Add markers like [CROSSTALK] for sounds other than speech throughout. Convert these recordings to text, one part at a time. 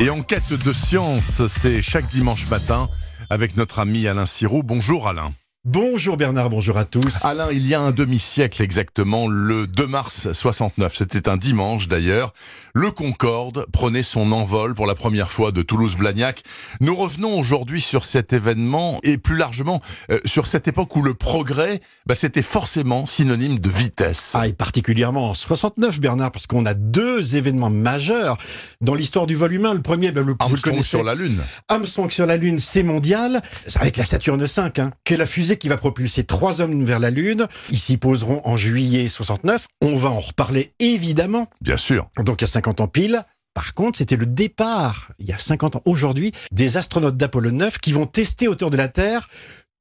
Et en quête de science, c'est chaque dimanche matin avec notre ami Alain Sirou. Bonjour Alain. Bonjour Bernard, bonjour à tous. Alain, il y a un demi-siècle exactement, le 2 mars 69, c'était un dimanche d'ailleurs, le Concorde prenait son envol pour la première fois de Toulouse-Blagnac. Nous revenons aujourd'hui sur cet événement et plus largement euh, sur cette époque où le progrès, bah, c'était forcément synonyme de vitesse. Ah, et particulièrement en 69 Bernard, parce qu'on a deux événements majeurs dans l'histoire du vol humain. Le premier, ben, le, vous le Armstrong connaissez. sur la Lune. Armstrong sur la Lune, c'est mondial. Avec la Saturne 5, hein, qui est la fusée qui va propulser trois hommes vers la Lune. Ils s'y poseront en juillet 69. On va en reparler évidemment. Bien sûr. Donc il y a 50 ans pile. Par contre, c'était le départ, il y a 50 ans aujourd'hui, des astronautes d'Apollo 9 qui vont tester autour de la Terre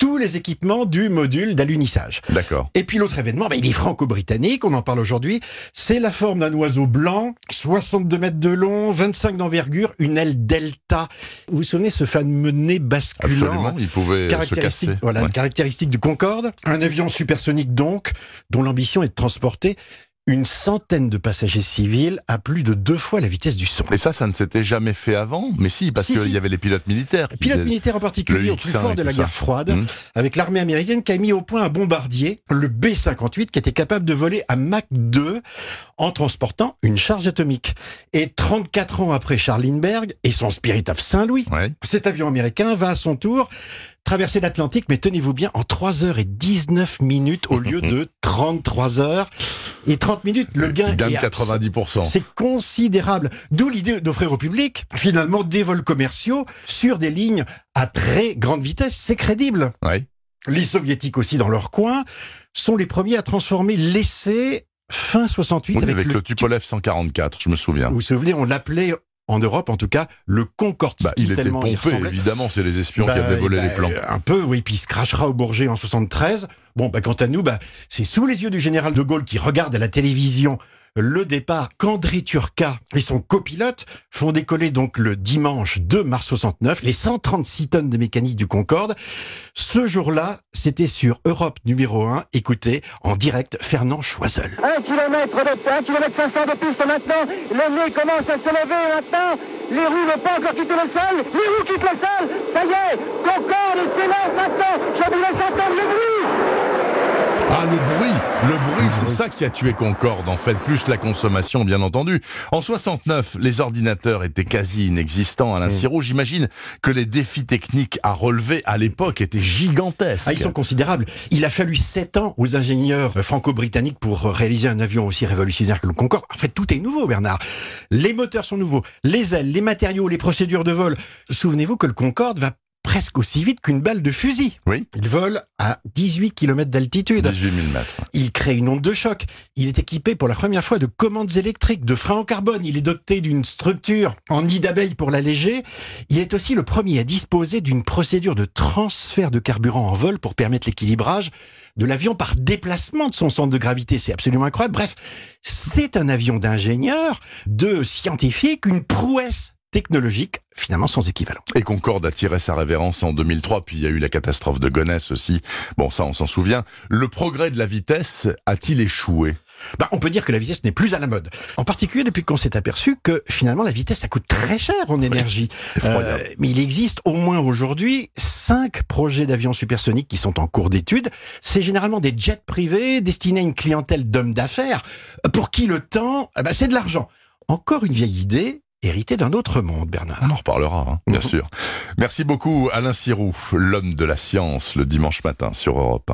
tous les équipements du module d'alunissage. D'accord. Et puis l'autre événement, ben, il est franco-britannique, on en parle aujourd'hui. C'est la forme d'un oiseau blanc, 62 mètres de long, 25 d'envergure, une aile delta. Vous vous souvenez ce fameux nez basculant Absolument, il pouvait euh, se caractéristique, casser. voilà, Ouais. caractéristique du Concorde. Un avion supersonique donc, dont l'ambition est de transporter une centaine de passagers civils à plus de deux fois la vitesse du son. Et ça, ça ne s'était jamais fait avant Mais si, parce Si, qu'il si. y avait les pilotes militaires. qui Pilote faisaient- militaire en particulier au plus X1 fort de la ça. guerre froide, Mmh. avec l'armée américaine qui a mis au point un bombardier, le B-58, qui était capable de voler à Mach 2 en transportant une charge atomique. Et 34 ans après Charles Lindbergh et son Spirit of Saint-Louis, Ouais. cet avion américain va à son tour traverser l'Atlantique, mais tenez-vous bien, en 3 heures et 19 minutes au lieu de [LAUGHS] 33 heures. Et 30 minutes, le gain est abs- 90%. c'est considérable. D'où l'idée d'offrir au public, finalement, des vols commerciaux sur des lignes à très grande vitesse. C'est crédible. Les soviétiques aussi, dans leur coin, sont les premiers à transformer l'essai fin 68 Oui, avec, avec, le... le Tupolev 144, je me souviens. Vous vous souvenez, on l'appelait en Europe, en tout cas, le Concorde. Bah, il était il pompé, évidemment, c'est les espions qui Bah, avaient volé bah, les plans. Un peu, oui. Puis il se crachera au Bourget en 73. Bon, bah, quant à nous, bah, c'est sous les yeux du général de Gaulle qui regarde à la télévision le départ qu'André Turca et son copilote font décoller donc le dimanche 2 mars 69 les 136 tonnes de mécanique du Concorde. Ce jour-là, c'était sur Europe numéro 1. Écoutez, en direct, Fernand Choiseul. 1 km de 1 km 500 de piste maintenant. Le nez commence à se lever maintenant. Les roues n'ont pas encore quitté le sol. Les roues quittent le sol. Ça y est, Concorde et s'élève maintenant. Je vous laisse entendre le bruit. Ah, le bruit Le bruit, c'est ça qui a tué Concorde, en fait, plus la consommation, bien entendu. En 69, les ordinateurs étaient quasi inexistants. Mm. Alain Sirot, j'imagine que les défis techniques à relever à l'époque étaient gigantesques. Ah, ils sont considérables. Il a fallu sept ans aux ingénieurs franco-britanniques pour réaliser un avion aussi révolutionnaire que le Concorde. En fait, tout est nouveau, Bernard. Les moteurs sont nouveaux, les ailes, les matériaux, les procédures de vol. Souvenez-vous que le Concorde va presque aussi vite qu'une balle de fusil. Oui. Il vole à 18 km d'altitude. 18 000 mètres. Il crée une onde de choc. Il est équipé pour la première fois de commandes électriques, de freins en carbone. Il est doté d'une structure en nid d'abeille pour l'alléger. Il est aussi le premier à disposer d'une procédure de transfert de carburant en vol pour permettre l'équilibrage de l'avion par déplacement de son centre de gravité. C'est absolument incroyable. Bref, c'est un avion d'ingénieur, de scientifique, une prouesse technologique finalement sans équivalent. Et Concorde a tiré sa révérence en 2003, puis il y a eu la catastrophe de Gonesse aussi. Bon, ça, on s'en souvient. Le progrès de la vitesse a-t-il échoué? Bah, on peut dire que la vitesse n'est plus à la mode. En particulier depuis qu'on s'est aperçu que finalement la vitesse ça coûte très cher en énergie. effroyable. mais il existe au moins aujourd'hui cinq projets d'avions supersoniques qui sont en cours d'étude. C'est généralement des jets privés destinés à une clientèle d'hommes d'affaires pour qui le temps, ah bah, c'est de l'argent. Encore une vieille idée héritée d'un autre monde, Bernard. On en reparlera, hein, bien Mhm. sûr. Merci beaucoup, Alain Sirou, l'homme de la science, le dimanche matin sur Europe 1.